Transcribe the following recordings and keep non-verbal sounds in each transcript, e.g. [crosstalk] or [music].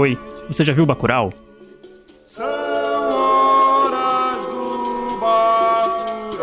Oi, você já viu Bacurau? São horas do Bacurau.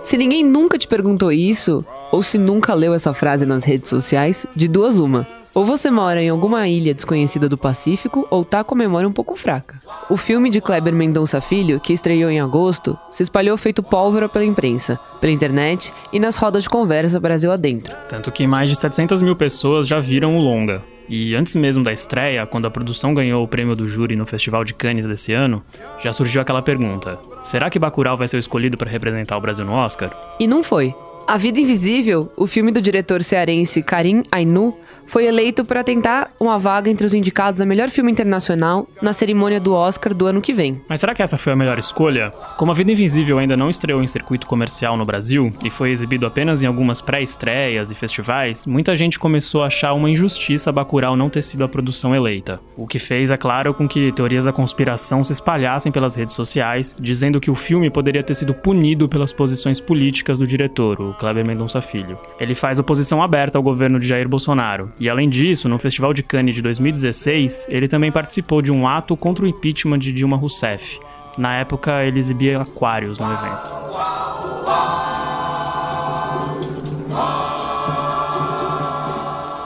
Se ninguém nunca te perguntou isso, ou se nunca leu essa frase nas redes sociais, de duas uma. Ou você mora em alguma ilha desconhecida do Pacífico, ou tá com a memória um pouco fraca. O filme de Kleber Mendonça Filho, que estreou em agosto, se espalhou feito pólvora pela imprensa, pela internet e nas rodas de conversa Brasil adentro. Tanto que mais de 700 mil pessoas já viram o longa. E antes mesmo da estreia, quando a produção ganhou o prêmio do júri no Festival de Cannes desse ano, já surgiu aquela pergunta: será que Bacurau vai ser o escolhido para representar o Brasil no Oscar? E não foi. A Vida Invisível, o filme do diretor cearense Karim Ainu, foi eleito para tentar uma vaga entre os indicados a melhor filme internacional na cerimônia do Oscar do ano que vem. Mas será que essa foi a melhor escolha? Como A Vida Invisível ainda não estreou em circuito comercial no Brasil e foi exibido apenas em algumas pré-estreias e festivais, muita gente começou a achar uma injustiça Bacurau não ter sido a produção eleita. O que fez, é claro, com que teorias da conspiração se espalhassem pelas redes sociais, dizendo que o filme poderia ter sido punido pelas posições políticas do diretor, o Kleber Mendonça Filho. Ele faz oposição aberta ao governo de Jair Bolsonaro e além disso, no Festival de Cannes de 2016, ele também participou de um ato contra o impeachment de Dilma Rousseff. Na época, ele exibia aquários no evento.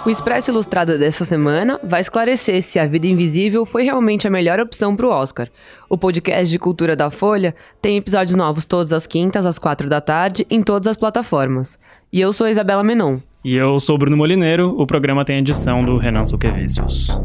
O Expresso Ilustrado dessa semana vai esclarecer se A Vida Invisível foi realmente a melhor opção para o Oscar. O podcast de cultura da Folha tem episódios novos todas as quintas, às quatro da tarde, em todas as plataformas. E eu sou Isabela Menon. E eu sou o Bruno Molineiro, o programa tem edição do Renan Suquevicius.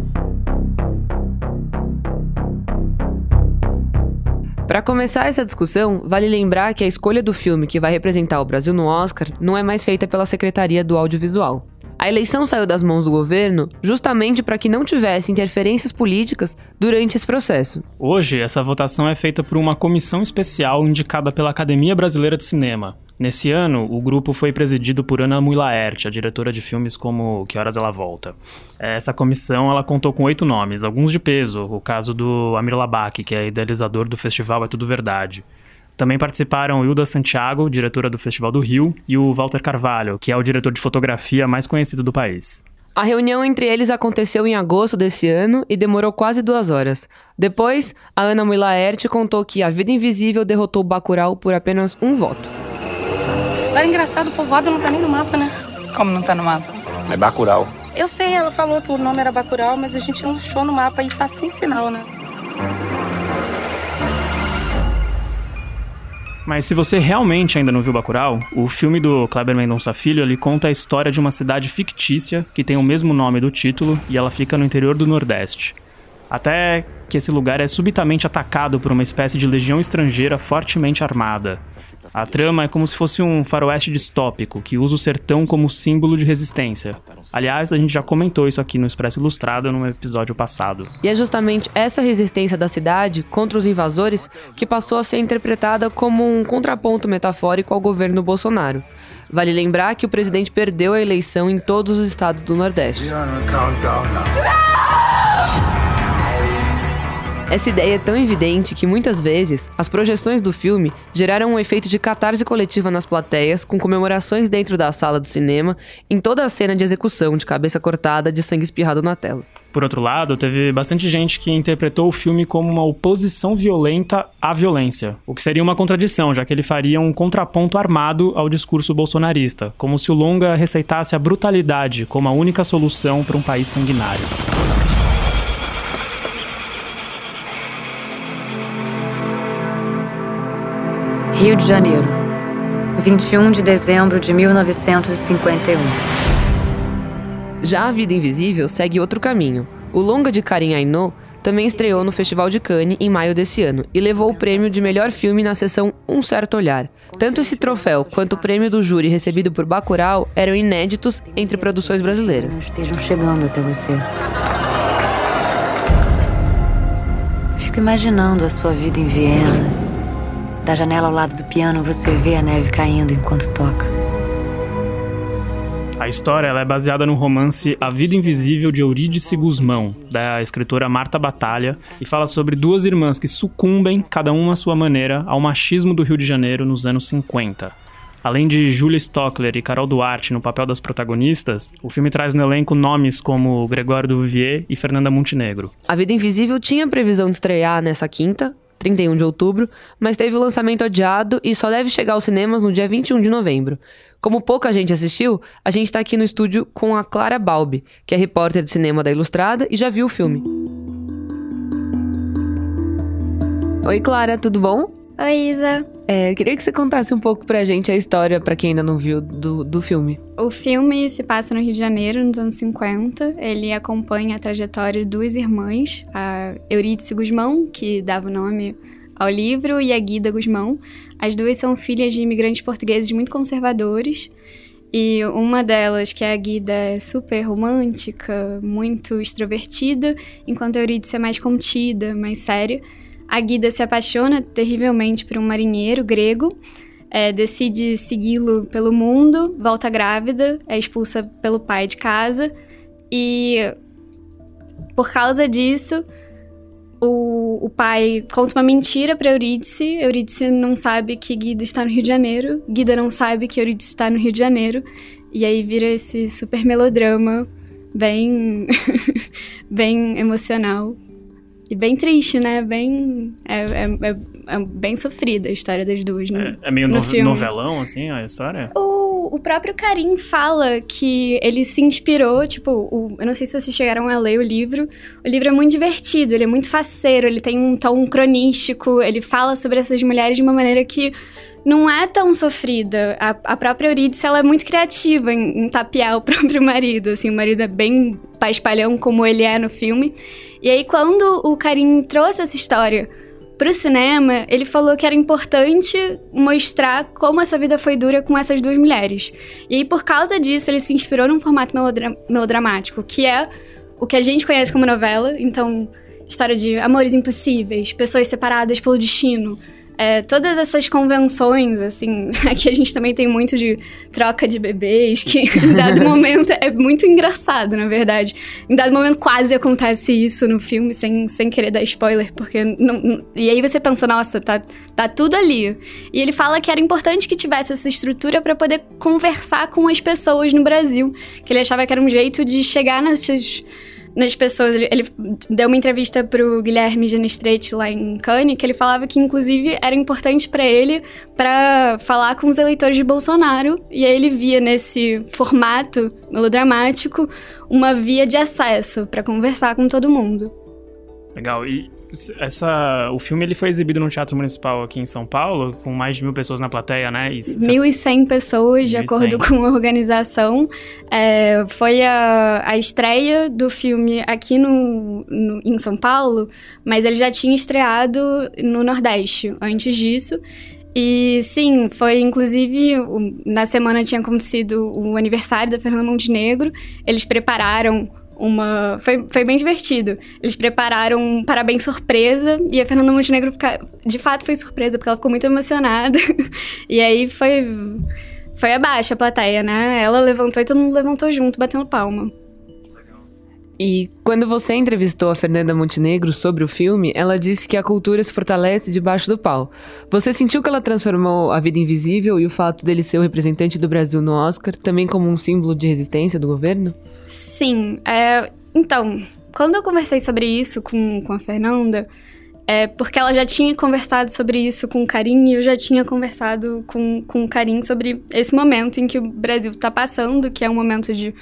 Para começar essa discussão, vale lembrar que a escolha do filme que vai representar o Brasil no Oscar não é mais feita pela Secretaria do Audiovisual. A eleição saiu das mãos do governo justamente para que não tivesse interferências políticas durante esse processo. Hoje, essa votação é feita por uma comissão especial indicada pela Academia Brasileira de Cinema. Nesse ano, o grupo foi presidido por Ana Mui-Laerte, a diretora de filmes como Que Horas Ela Volta. Essa comissão ela contou com oito nomes, alguns de peso, o caso do Amir Labak, que é idealizador do festival É Tudo Verdade. Também participaram Hilda Santiago, diretora do Festival do Rio, e o Walter Carvalho, que é o diretor de fotografia mais conhecido do país. A reunião entre eles aconteceu em agosto desse ano e demorou quase duas horas. Depois, a Ana Mui-Laerte contou que A Vida Invisível derrotou Bacurau por apenas um voto. Agora, engraçado, o povoado não tá nem no mapa, né? Como não tá no mapa? É Bacurau. Eu sei, ela falou que o nome era Bacurau, mas a gente não achou no mapa e tá sem sinal, né? Mas se você realmente ainda não viu Bacurau, o filme do Kleber Mendonça Filho, ele conta a história de uma cidade fictícia que tem o mesmo nome do título e ela fica no interior do Nordeste. Até que esse lugar é subitamente atacado por uma espécie de legião estrangeira fortemente armada. A trama é como se fosse um faroeste distópico que usa o sertão como símbolo de resistência. Aliás, a gente já comentou isso aqui no Expresso Ilustrado no episódio passado. E é justamente essa resistência da cidade contra os invasores que passou a ser interpretada como um contraponto metafórico ao governo Bolsonaro. Vale lembrar que o presidente perdeu a eleição em todos os estados do Nordeste. Essa ideia é tão evidente que muitas vezes as projeções do filme geraram um efeito de catarse coletiva nas plateias, com comemorações dentro da sala do cinema, em toda a cena de execução de cabeça cortada, de sangue espirrado na tela. Por outro lado, teve bastante gente que interpretou o filme como uma oposição violenta à violência, o que seria uma contradição, já que ele faria um contraponto armado ao discurso bolsonarista, como se o longa receitasse a brutalidade como a única solução para um país sanguinário. Rio de Janeiro, 21 de dezembro de 1951. Já A Vida Invisível segue outro caminho. O longa de Karim Ainô também estreou no Festival de Cannes em maio desse ano e levou o prêmio de melhor filme na sessão Um Certo Olhar. Tanto esse troféu quanto o prêmio do júri recebido por Bacurau eram inéditos entre produções brasileiras. Estejam chegando até você. Fico imaginando a sua vida em Viena. Da janela ao lado do piano você vê a neve caindo enquanto toca. A história ela é baseada no romance A Vida Invisível de Eurídice Guzmão, da escritora Marta Batalha, e fala sobre duas irmãs que sucumbem, cada uma à sua maneira, ao machismo do Rio de Janeiro nos anos 50. Além de Julia Stockler e Carol Duarte no papel das protagonistas, o filme traz no elenco nomes como Gregório Duvivier e Fernanda Montenegro. A Vida Invisível tinha previsão de estrear nessa quinta, 31 de outubro, mas teve o lançamento adiado e só deve chegar aos cinemas no dia 21 de novembro. Como pouca gente assistiu, a gente tá aqui no estúdio com a Clara Balbi, que é repórter de cinema da Ilustrada e já viu o filme. Oi, Clara, tudo bom? Oi, Isa. É, queria que você contasse um pouco pra gente a história, pra quem ainda não viu, do, do filme. O filme se passa no Rio de Janeiro, nos anos 50. Ele acompanha a trajetória de duas irmãs, a Eurídice Guzmão, que dava o nome ao livro, e a Guida Guzmão. As duas são filhas de imigrantes portugueses muito conservadores. E uma delas, que é a Guida, é super romântica, muito extrovertida, enquanto a Eurídice é mais contida, mais séria. A Guida se apaixona terrivelmente por um marinheiro grego, é, decide segui-lo pelo mundo, volta grávida, é expulsa pelo pai de casa e por causa disso o, o pai conta uma mentira para Eurídice. Eurídice não sabe que Guida está no Rio de Janeiro. Guida não sabe que Eurídice está no Rio de Janeiro. E aí vira esse super melodrama bem [laughs] bem emocional e bem triste, né? Bem. É, é, é, é bem sofrida a história das duas, né? É, é meio no no- novelão, assim, a história? O, o próprio Karim fala que ele se inspirou, tipo, o- eu não sei se vocês chegaram a ler o livro. O livro é muito divertido, ele é muito faceiro, ele tem um tom cronístico, ele fala sobre essas mulheres de uma maneira que não é tão sofrida. A, a própria Eurídice, ela é muito criativa em, em tapear o [laughs] próprio marido, assim, o marido é bem paspalhão como ele é no filme. E aí, quando o Karim trouxe essa história pro cinema, ele falou que era importante mostrar como essa vida foi dura com essas duas mulheres. E aí, por causa disso, ele se inspirou num formato melodra- melodramático, que é o que a gente conhece como novela. Então, história de amores impossíveis, pessoas separadas pelo destino. É, todas essas convenções, assim, [laughs] aqui a gente também tem muito de troca de bebês, que [laughs] em dado momento é muito engraçado, na verdade. Em dado momento quase acontece isso no filme, sem, sem querer dar spoiler, porque. Não, e aí você pensa, nossa, tá, tá tudo ali. E ele fala que era importante que tivesse essa estrutura para poder conversar com as pessoas no Brasil. Que ele achava que era um jeito de chegar nessas nas pessoas. Ele, ele deu uma entrevista pro Guilherme Genestretti lá em Cannes, que ele falava que, inclusive, era importante pra ele para falar com os eleitores de Bolsonaro. E aí ele via nesse formato melodramático uma via de acesso pra conversar com todo mundo. Legal. E essa, o filme ele foi exibido no Teatro Municipal aqui em São Paulo, com mais de mil pessoas na plateia, né? E 1.100 pessoas, de 1.100. acordo com a organização. É, foi a, a estreia do filme aqui no, no- em São Paulo, mas ele já tinha estreado no Nordeste antes disso. E sim, foi inclusive na semana tinha acontecido o aniversário da Fernanda Montenegro. Eles prepararam uma. Foi, foi bem divertido. Eles prepararam um parabéns surpresa e a Fernanda Montenegro fica, de fato foi surpresa, porque ela ficou muito emocionada. [laughs] e aí foi. Foi abaixo a plateia, né? Ela levantou e todo mundo levantou junto, batendo palma. E quando você entrevistou a Fernanda Montenegro sobre o filme, ela disse que a cultura se fortalece debaixo do pau. Você sentiu que ela transformou a vida invisível e o fato dele ser o representante do Brasil no Oscar também como um símbolo de resistência do governo? Sim, é, então, quando eu conversei sobre isso com, com a Fernanda, é porque ela já tinha conversado sobre isso com o Karim e eu já tinha conversado com, com o Karim sobre esse momento em que o Brasil está passando, que é um momento de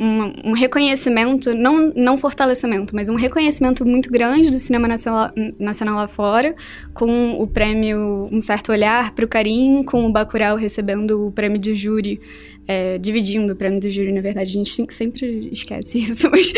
um, um reconhecimento, não, não fortalecimento, mas um reconhecimento muito grande do cinema nacional, nacional lá fora, com o prêmio Um Certo Olhar para o Karim, com o Bacurau recebendo o prêmio de júri, é, dividindo o prêmio do júri, na verdade, a gente sempre esquece [laughs] isso, mas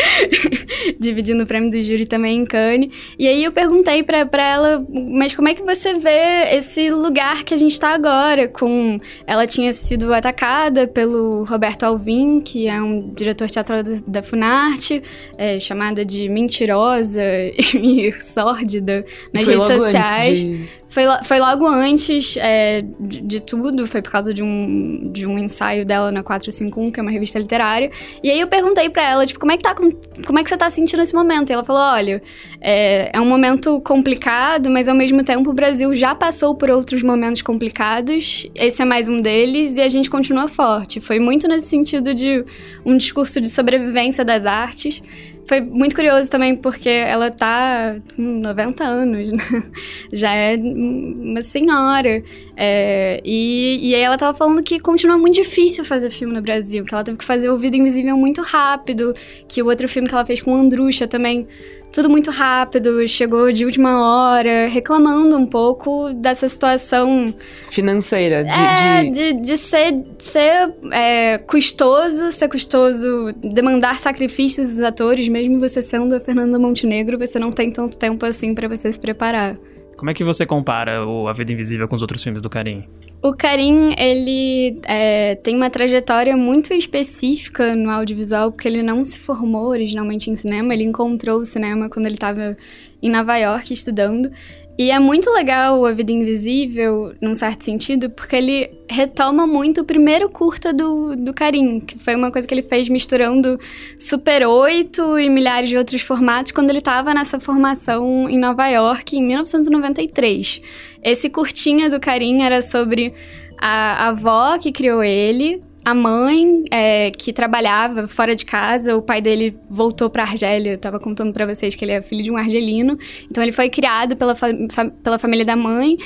[laughs] dividindo o prêmio do júri também em Cannes. E aí eu perguntei pra, pra ela, mas como é que você vê esse lugar que a gente tá agora? Com ela tinha sido atacada pelo Roberto Alvim, que é um diretor teatral da, da Funarte, é, chamada de mentirosa [laughs] e sórdida nas Foi redes sociais. De... Foi, foi logo antes é, de, de tudo, foi por causa de um, de um ensaio dela na 451, que é uma revista literária. E aí eu perguntei pra ela, tipo, como é que, tá, com- como é que você tá sentindo esse momento? E ela falou, olha, é, é um momento complicado, mas ao mesmo tempo o Brasil já passou por outros momentos complicados, esse é mais um deles, e a gente continua forte. Foi muito nesse sentido de um discurso de sobrevivência das artes. Foi muito curioso também porque ela tá com 90 anos, né? [laughs] Já é uma senhora. É, e, e aí ela tava falando que continua muito difícil fazer filme no Brasil, que ela teve que fazer O Vida Invisível muito rápido, que o outro filme que ela fez com Andrucha também, tudo muito rápido, chegou de última hora, reclamando um pouco dessa situação Financeira, de. é, de- de, de ser, ser é, custoso, ser custoso, demandar sacrifícios dos atores, mesmo você sendo a Fernanda Montenegro, você não tem tanto tempo assim pra você se preparar. Como é que você compara o A Vida Invisível com os outros filmes do Karim? O Karim, ele é, tem uma trajetória muito específica no audiovisual, porque ele não se formou originalmente em cinema, ele encontrou o cinema quando ele estava em Nova York estudando. E é muito legal A Vida Invisível, num certo sentido, porque ele retoma muito o primeiro curta do, do Karim, que foi uma coisa que ele fez misturando Super 8 e milhares de outros formatos quando ele estava nessa formação em Nova York em 1993. Esse curtinha do Karim era sobre a avó que criou ele, a mãe é, que trabalhava fora de casa, o pai dele voltou pra Argélia, eu tava contando pra vocês que ele é filho de um argelino, então ele foi criado pela, fa- fa- pela família da mãe.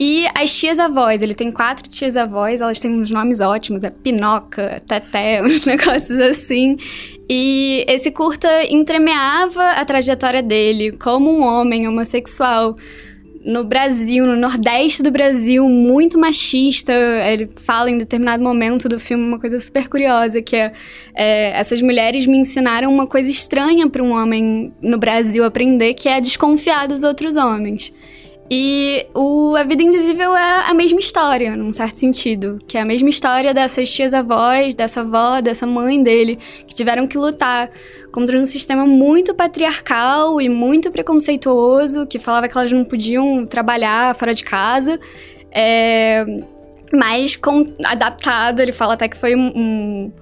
E as tias-avós, ele tem quatro tias-avós, elas têm uns nomes ótimos, é Pinoca, Teté, [laughs] uns negócios assim. E esse curta entremeava a trajetória dele como um homem homossexual no Brasil, no Nordeste do Brasil, muito machista. Ele fala em determinado momento do filme uma coisa super curiosa, que é, é, essas mulheres me ensinaram uma coisa estranha para um homem no Brasil aprender, que é desconfiar dos outros homens. E o A Vida Invisível é a mesma história, num certo sentido. Que é a mesma história dessas tias-avós, dessa avó, dessa mãe dele, que tiveram que lutar contra um sistema muito patriarcal e muito preconceituoso, que falava que elas não podiam trabalhar fora de casa. É, mas com- adaptado, ele fala até que foi um, um,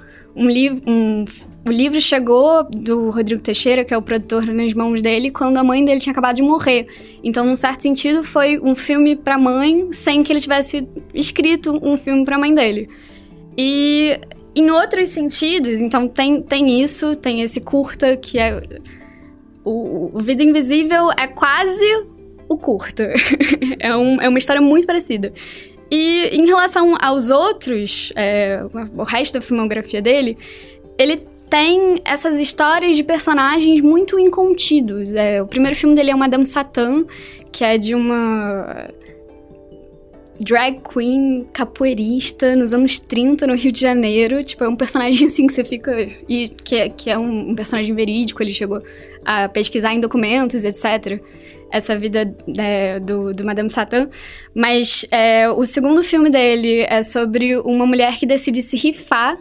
um livro. Um, o livro chegou do Rodrigo Teixeira, que é o produtor, nas mãos dele, quando a mãe dele tinha acabado de morrer. Então, num certo sentido, foi um filme pra mãe, sem que ele tivesse escrito um filme pra mãe dele. E em outros sentidos, então tem, tem isso, tem esse curta que é. O, o Vida Invisível é quase o curta. [laughs] é, um- é uma história muito parecida. E em relação aos outros, é, o resto da filmografia dele, ele tem essas histórias de personagens muito incontidos. É, o primeiro filme dele é Madame Satã, que é de uma drag queen capoeirista nos anos 30 no Rio de Janeiro. Tipo, é um personagem [laughs] assim que você fica. E que, é- que é um, personagem verídico, ele chegou a pesquisar em documentos, etc. Essa vida né, do, do Madame Satã. Mas é, o segundo filme dele é sobre uma mulher que decide se rifar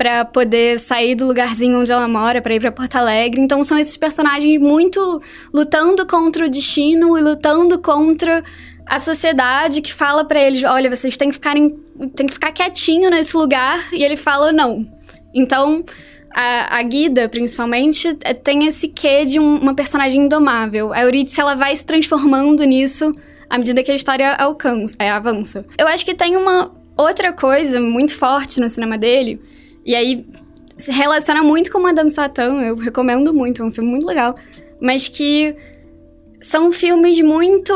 pra poder sair do lugarzinho onde ela mora, pra ir pra Porto Alegre. Então são esses personagens muito lutando contra o destino e lutando contra a sociedade que fala pra eles, olha, vocês têm que ficarem, têm que ficar quietinho nesse lugar, e ele fala não. Então, a, a Guida, principalmente, é- tem esse quê de um- uma personagem indomável. A Eurídice, ela vai se transformando nisso à medida que a história alcança, é, avança. Eu acho que tem uma outra coisa muito forte no cinema dele, e aí se relaciona muito com Madame Satã, eu recomendo muito, é um filme muito legal, mas que são filmes muito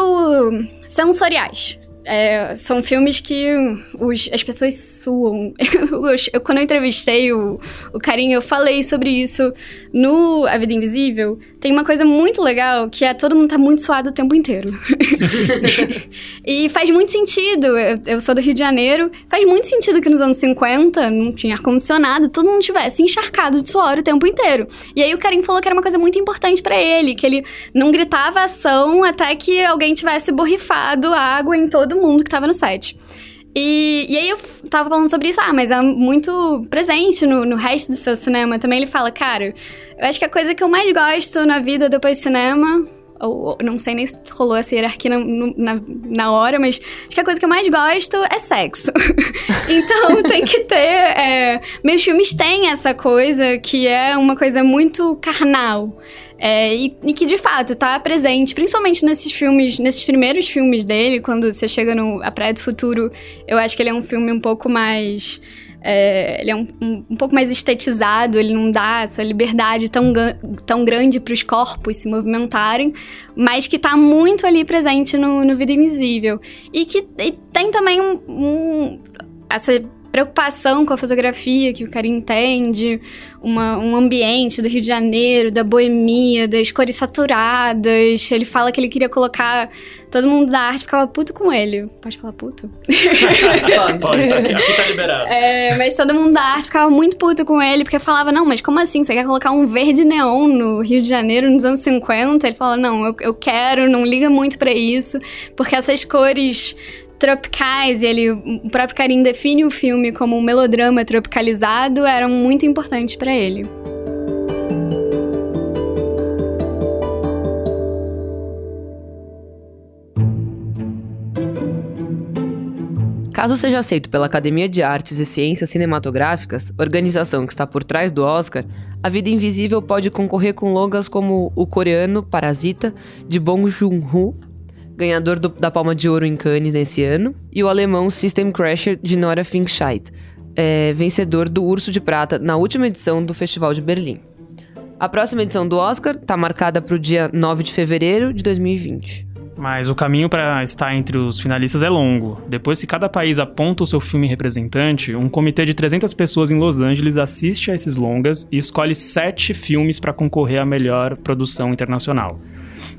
sensoriais. É, são filmes que os- as pessoas suam. [laughs] Eu- quando eu entrevistei o, o Carinho, eu falei sobre isso no A Vida Invisível. Tem uma coisa muito legal que é todo mundo tá muito suado o tempo inteiro. [laughs] e faz muito sentido. Eu, eu sou do Rio de Janeiro. Faz muito sentido que nos anos 50 não tinha ar-condicionado, todo mundo tivesse encharcado de suor o tempo inteiro. E aí o Karim falou que era uma coisa muito importante pra ele, que ele não gritava ação até que alguém tivesse borrifado água em todo mundo que tava no set. E, e aí eu tava falando sobre isso, ah, mas é muito presente no, no resto do seu cinema também. Ele fala, cara, eu acho que a coisa que eu mais gosto na vida depois do cinema, ou, não sei nem se rolou essa hierarquia na, na, na hora, mas acho que a coisa que eu mais gosto é sexo. [laughs] então [laughs] tem que ter. é, meus filmes têm essa coisa que é uma coisa muito carnal. É, e, e que de fato tá presente, principalmente nesses filmes, nesses primeiros filmes dele, quando você chega no A Praia do Futuro, eu acho que ele é um filme um pouco mais. É, ele é um, um, um pouco mais estetizado, ele não dá essa liberdade tão, tão grande para os corpos se movimentarem, mas que tá muito ali presente no, no Vida Invisível. E que e tem também um, um- essa preocupação com a fotografia que o cara entende, uma, um ambiente do Rio de Janeiro, da boemia, das cores saturadas. Ele fala que ele queria colocar todo mundo da arte ficava puto com ele. Pode falar puto? Pode, tá aqui, aqui tá liberado. É, mas todo mundo da arte ficava muito puto com ele, porque falava, não, mas como assim? Você quer colocar um verde neon no Rio de Janeiro nos anos 50? Ele fala, não, eu, eu quero, não liga muito pra isso, porque essas cores tropicais, e ele, o próprio Karim define o filme como um melodrama tropicalizado, eram muito importantes pra ele. Caso seja aceito pela Academia de Artes e Ciências Cinematográficas, organização que está por trás do Oscar, A Vida Invisível pode concorrer com longas como o coreano Parasita, de Bong Joon-ho, ganhador do- da Palma de Ouro em Cannes nesse ano, e o alemão System Crasher, de Nora Finkscheid, é, vencedor do Urso de Prata na última edição do Festival de Berlim. A próxima edição do Oscar está marcada para o dia 9 de fevereiro de 2020. Mas o caminho para estar entre os finalistas é longo. Depois que cada país aponta o seu filme representante, um comitê de 300 pessoas em Los Angeles assiste a esses longas e escolhe sete filmes para concorrer à melhor produção internacional.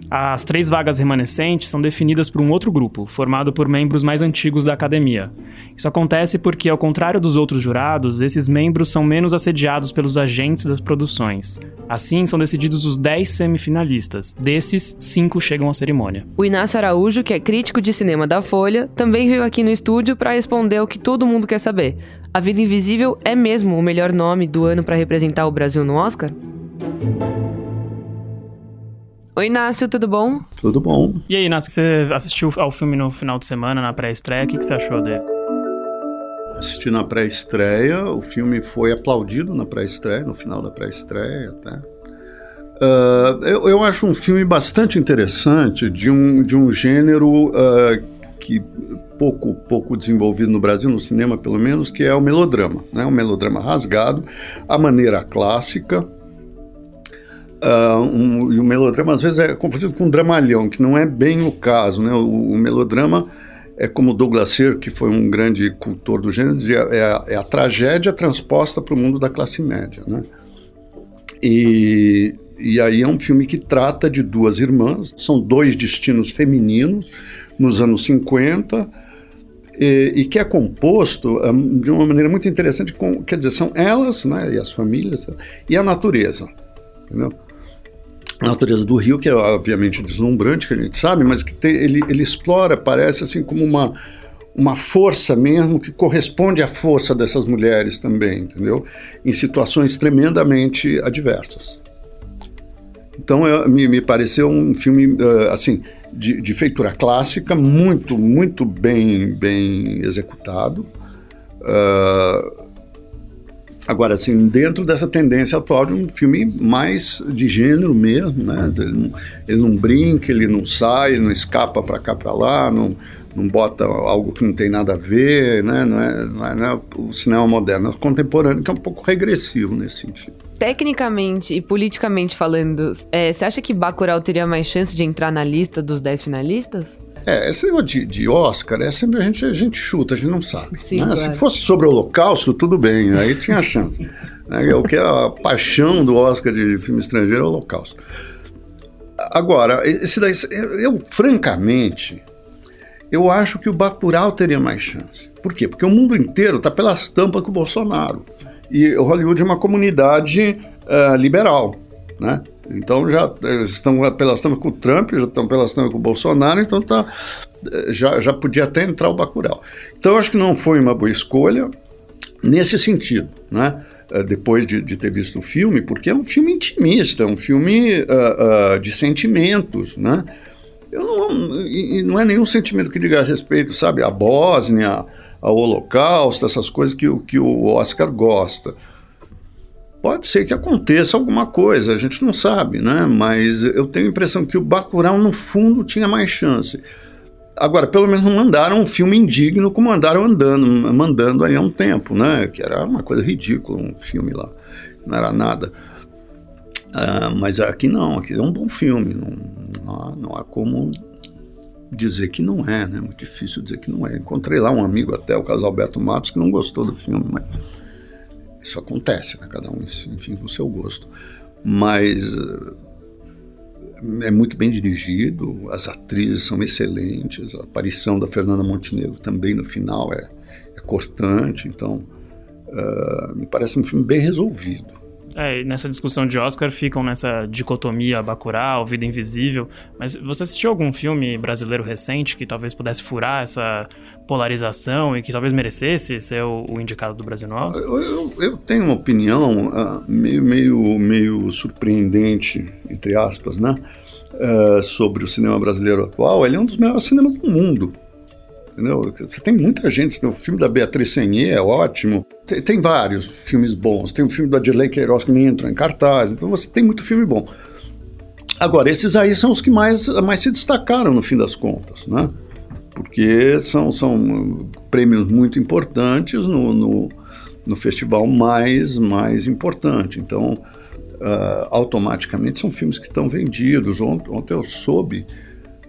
As três vagas remanescentes são definidas por um outro grupo, formado por membros mais antigos da academia. Isso acontece porque, ao contrário dos outros jurados, esses membros são menos assediados pelos agentes das produções. Assim, são decididos os 10 semifinalistas. Desses, cinco chegam à cerimônia. O Inácio Araújo, que é crítico de cinema da Folha, também veio aqui no estúdio para responder o que todo mundo quer saber. A Vida Invisível é mesmo o melhor nome do ano para representar o Brasil no Oscar? Oi, Inácio, tudo bom? Tudo bom. E aí, Inácio, você assistiu ao filme no final de semana, na pré-estreia, o que, que você achou dele? Assisti na pré-estreia, o filme foi aplaudido na pré-estreia, no final da pré-estreia até. Ah, eu, eu acho um filme bastante interessante, de um, de um gênero ah, que pouco, pouco desenvolvido no Brasil, no cinema pelo menos, que é o melodrama. Né? O melodrama rasgado, a maneira clássica. Ah, um- e o melodrama às vezes é confundido com dramalhão, que não é bem o caso. Né? O, o melodrama é como Douglas Sirk, que foi um grande cultor do gênero, dizia, é a, é a tragédia transposta para o mundo da classe média. Né? E, e aí é um filme que trata de duas irmãs, são dois destinos femininos nos anos 50, e, e que é composto hum, de uma maneira muito interessante, com, quer dizer, são elas né, e as famílias e a natureza. Entendeu? Natureza do rio, que é obviamente deslumbrante, que a gente sabe, mas que tem- ele, ele explora, parece assim, como uma, uma força mesmo que corresponde à força dessas mulheres também, entendeu? Em situações tremendamente adversas. Então, eu- me, me pareceu um filme, eh, assim, de, de feitura clássica, muito, muito bem, bem executado. Ah, Agora, assim, dentro dessa tendência atual de um filme mais de gênero mesmo, né? Ele não, ele não brinca, ele não sai, ele não escapa para cá, para lá, não, não bota algo que não tem nada a ver, né? Não é, não é, não é o cinema moderno, é o contemporâneo, que é um pouco regressivo nesse sentido. Tecnicamente e politicamente falando, é, você acha que Bacurau teria mais chance de entrar na lista dos 10 finalistas? É, esse negócio de, de Oscar é sempre a gente, a gente chuta, a gente não sabe. Sim, né? claro. Se fosse sobre o Holocausto, tudo bem, aí tinha chance. Né? O que é a paixão do Oscar de filme estrangeiro é o Holocausto. Agora, esse daí, eu, eu, francamente, eu acho que o Bacurau teria mais chance. Por quê? Porque o mundo inteiro está pelas tampas com o Bolsonaro. E Hollywood é uma comunidade ah, liberal, né? Então já estão pelas tampas com o Trump, já estão pelas tampas com o Bolsonaro, então tá, eh, já, já podia até entrar o Bacurau. Então acho que não foi uma boa escolha nesse sentido, né? uh, depois de, de, ter visto o filme, porque é um filme intimista, é um filme uh, de sentimentos, né? Eu não, e não é nenhum sentimento que diga a respeito, sabe, à Bósnia, ao Holocausto, essas coisas que, que o Oscar gosta. Pode ser que aconteça alguma coisa, a gente não sabe, né? Mas eu tenho a impressão que o Bacurau, no fundo, tinha mais chance. Agora, pelo menos não mandaram um filme indigno como mandaram andando, mandando aí há um tempo, né? Que era uma coisa ridícula, um filme lá. Não era nada. Uh, mas aqui não, aqui é um bom filme. Não, não, há, não há como dizer que não é, né? Muito difícil dizer que não é. Encontrei lá um amigo até, o caso Alberto Matos, que não gostou do filme, mas isso acontece, né? Cada um, enfim, com o seu gosto. Mas é muito bem dirigido, as atrizes são excelentes, a aparição da Fernanda Montenegro também no final é, é cortante, então uh, me parece um filme bem resolvido. É, nessa discussão de Oscar ficam nessa dicotomia Bacurau, Vida Invisível, mas você assistiu algum filme brasileiro recente que talvez pudesse furar essa polarização e que talvez merecesse ser o, o indicado do Brasil no Oscar? Eu, eu, eu tenho uma opinião uh, meio, meio, meio surpreendente, entre aspas, né? Uh, sobre o cinema brasileiro atual. Ele é um dos melhores cinemas do mundo. Entendeu? Você tem muita gente, o filme da Beatriz Senier é ótimo, tem, tem, vários filmes bons, tem o filme do Adirley Queiroz que nem entrou em cartaz, então você tem muito filme bom. Agora, esses aí são os que mais, mais se destacaram no fim das contas, né? Porque são, são prêmios muito importantes no, no, no festival mais, mais importante. Então, uh, automaticamente são filmes que estão vendidos. Ontem, ontem eu soube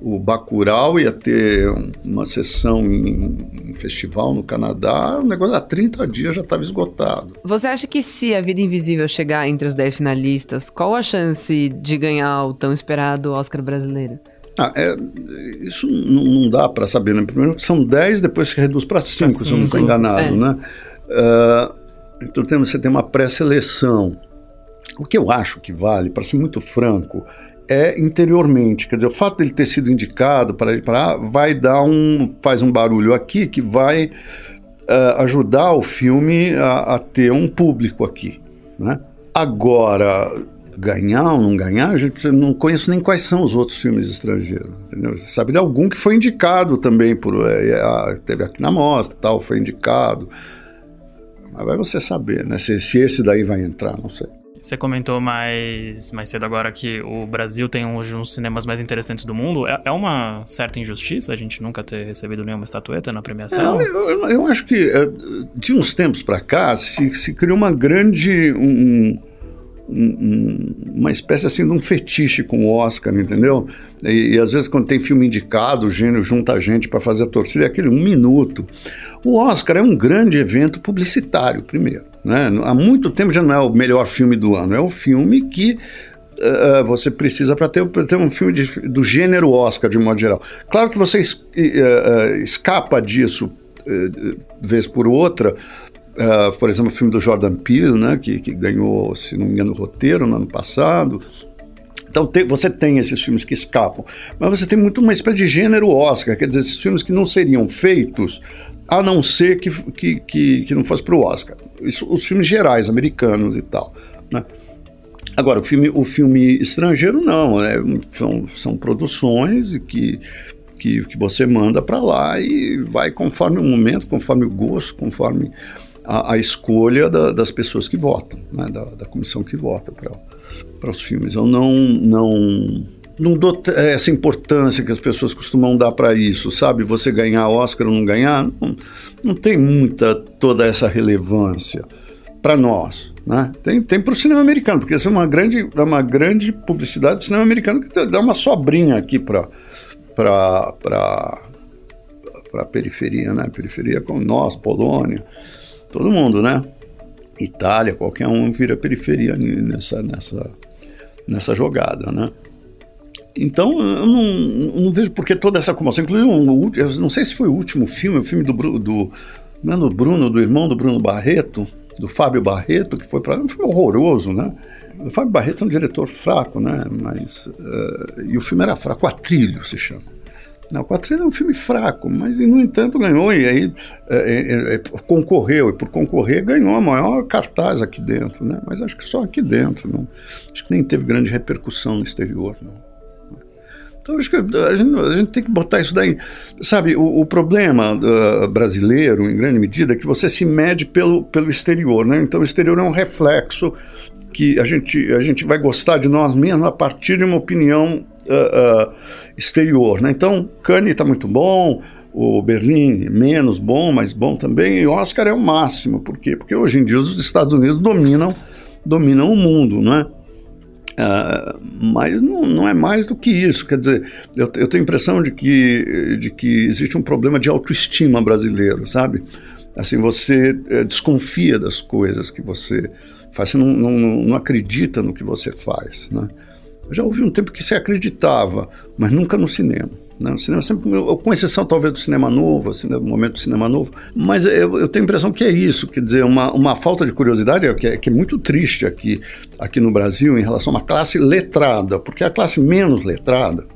o Bacurau ia ter uma sessão em, em, festival no Canadá, o negócio há 30 dias já estava esgotado. Você acha que se A Vida Invisível chegar entre os 10 finalistas, qual a chance de ganhar o tão esperado Oscar brasileiro? Ah, é, isso não, não dá para saber, né? Primeiro são 10, depois se reduz para 5, se eu não estou enganado, é. né? Uh, então tem, você tem uma pré-seleção. O que eu acho que vale, para ser muito franco, é interiormente. Quer dizer, o fato dele ter sido indicado para ele para vai dar um faz um barulho aqui que vai uh, ajudar o filme a, a, ter um público aqui, né? Agora ganhar ou não ganhar, a gente não conheço nem quais são os outros filmes estrangeiros, entendeu? Você sabe de algum que foi indicado também por é, teve aqui na mostra, tal, foi indicado. Mas vai você saber, né? Se, se esse daí vai entrar, não sei. Você comentou mais, mais cedo agora que o Brasil tem hoje uns cinemas mais interessantes do mundo. É, é uma certa injustiça a gente nunca ter recebido nenhuma estatueta na premiação? É, eu, eu, acho que é, de uns tempos para cá se, se criou uma grande. Um, um, uma espécie assim de um fetiche com o Oscar, entendeu? E, e às vezes quando tem filme indicado, o gênio junta a gente para fazer a torcida, é aquele um minuto. O Oscar é um grande evento publicitário, primeiro. Né? Há muito tempo já não é o melhor filme do ano, é o filme que Uh, você precisa para ter, ter, um filme de, do gênero Oscar, de modo geral. Claro que você es, uh, escapa disso vez por outra. por exemplo, o filme do Jordan Peele, né, que, que ganhou, se não me engano, o roteiro no ano passado. Então te, você tem esses filmes que escapam, mas você tem muito uma espécie de gênero Oscar, quer dizer, esses filmes que não seriam feitos a não ser que, que, que, que não fosse para o Oscar. Isso, os filmes gerais, americanos e tal. Né? Agora, o filme, o filme estrangeiro não, é, são, são produções que, que, que você manda para lá e vai conforme o momento, conforme o gosto, conforme a, a escolha da, das pessoas que votam, né? da, da comissão que vota para os filmes. Eu não, não não dou essa importância que as pessoas costumam dar para isso, sabe? Você ganhar Oscar ou não ganhar, não, não tem muita toda essa relevância para nós, né? Tem, tem para o cinema americano, porque isso é uma grande, é uma grande publicidade do cinema americano que dá uma sobrinha aqui para para para a periferia, né? Periferia com nós, Polônia, todo mundo, né? Itália, qualquer um vira periferia nessa nessa nessa jogada, né? Então, eu não, não, vejo por que toda essa comoção. Inclusive, um, eu não sei se foi o último filme, o filme do, do, do Bruno, do irmão do Bruno Barreto, do Fábio Barreto, que foi para um filme horroroso, né? O Fábio Barreto é um diretor fraco, né? Mas, uh, e o filme era fraco, Atrilho se chama. Não, o Quatrilha é um filme fraco, mas no entanto ganhou e aí é, é, é, concorreu, e por concorrer ganhou a maior cartaz aqui dentro, né? Mas acho que só aqui dentro, não. Acho que nem teve grande repercussão no exterior, não. Então acho que a gente, a gente tem que botar isso daí. Sabe, o, o problema uh, brasileiro, em grande medida, é que você se mede pelo, pelo exterior, né? Então o exterior é um reflexo que a gente, a gente vai gostar de nós mesmos a partir de uma opinião uh, uh, exterior. Né? Então, Cannes está muito bom, o Berlim menos bom, mas bom também, e Oscar é o máximo. Por quê? Porque hoje em dia os Estados Unidos dominam, dominam o mundo, né? Uh, mas não, não, é mais do que isso. Quer dizer, eu, eu, tenho a impressão de que, de que existe um problema de autoestima brasileiro, sabe? Assim, você é, desconfia das coisas que você faz, você não, não, não acredita no que você faz, né? Eu já houve um tempo que se acreditava, mas nunca no cinema. Né? O cinema sempre, com exceção talvez do cinema novo, assim, do momento do cinema novo, mas eu, eu, tenho a impressão que é isso, quer dizer, uma, uma falta de curiosidade que é, que é muito triste aqui, aqui no Brasil em relação a uma classe letrada, porque a classe menos letrada,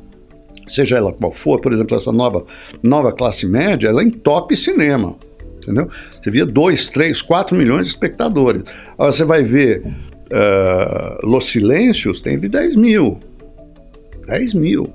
seja ela qual for, por exemplo, essa nova, nova classe média, ela entope cinema. Entendeu? Você via 2, 3, 4 milhões de espectadores. Agora você vai ver Uh, Los Silêncios tem 10 mil. 10 mil.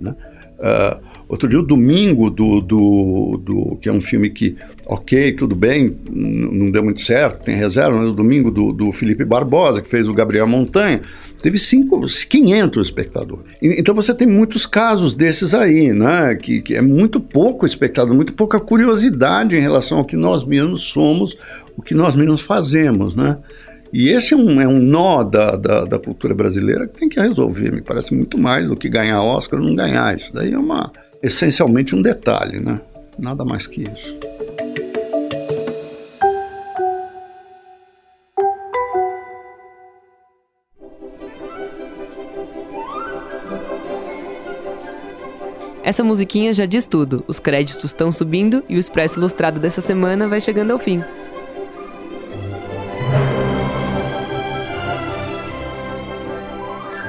Né? Uh, outro dia, o Domingo, do, do, do, que é um filme que, ok, tudo bem, não deu muito certo, tem reserva, mas o Domingo do, do Felipe Barbosa, que fez o Gabriel Montanha, teve cinco, 500 espectadores. Então você tem muitos casos desses aí, né? Que, que, é muito pouco espectador, muito pouca curiosidade em relação ao que nós mesmos somos, o que nós mesmos fazemos, né? E esse é um, é um nó da, da, da, cultura brasileira que tem que resolver, me parece muito mais do que ganhar Oscar ou não ganhar. Isso daí é uma, essencialmente um detalhe, né? Nada mais que isso. Essa musiquinha já diz tudo. Os créditos estão subindo e o Expresso Ilustrado dessa semana vai chegando ao fim.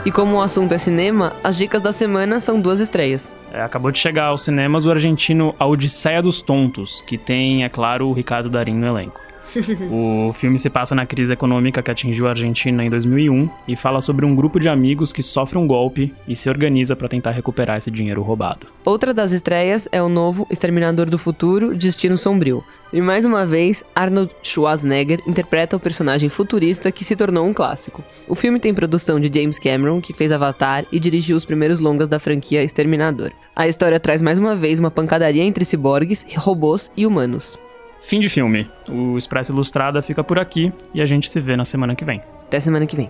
E como o assunto é cinema, as dicas da semana são duas estreias. É, acabou de chegar aos cinemas o argentino A Odisseia dos Tontos, que tem, é claro, o Ricardo Darim no elenco. [laughs] o filme se passa na crise econômica que atingiu a Argentina em 2001 e fala sobre um grupo de amigos que sofre um golpe e se organiza para tentar recuperar esse dinheiro roubado. Outra das estreias é o novo Exterminador do Futuro, Destino Sombrio. E mais uma vez, Arnold Schwarzenegger interpreta o personagem futurista que se tornou um clássico. O filme tem produção de James Cameron, que fez Avatar e dirigiu os primeiros longas da franquia Exterminador. A história traz mais uma vez uma pancadaria entre ciborgues, robôs e humanos. Fim de filme. O Expresso Ilustrada fica por aqui e a gente se vê na semana que vem. Até semana que vem.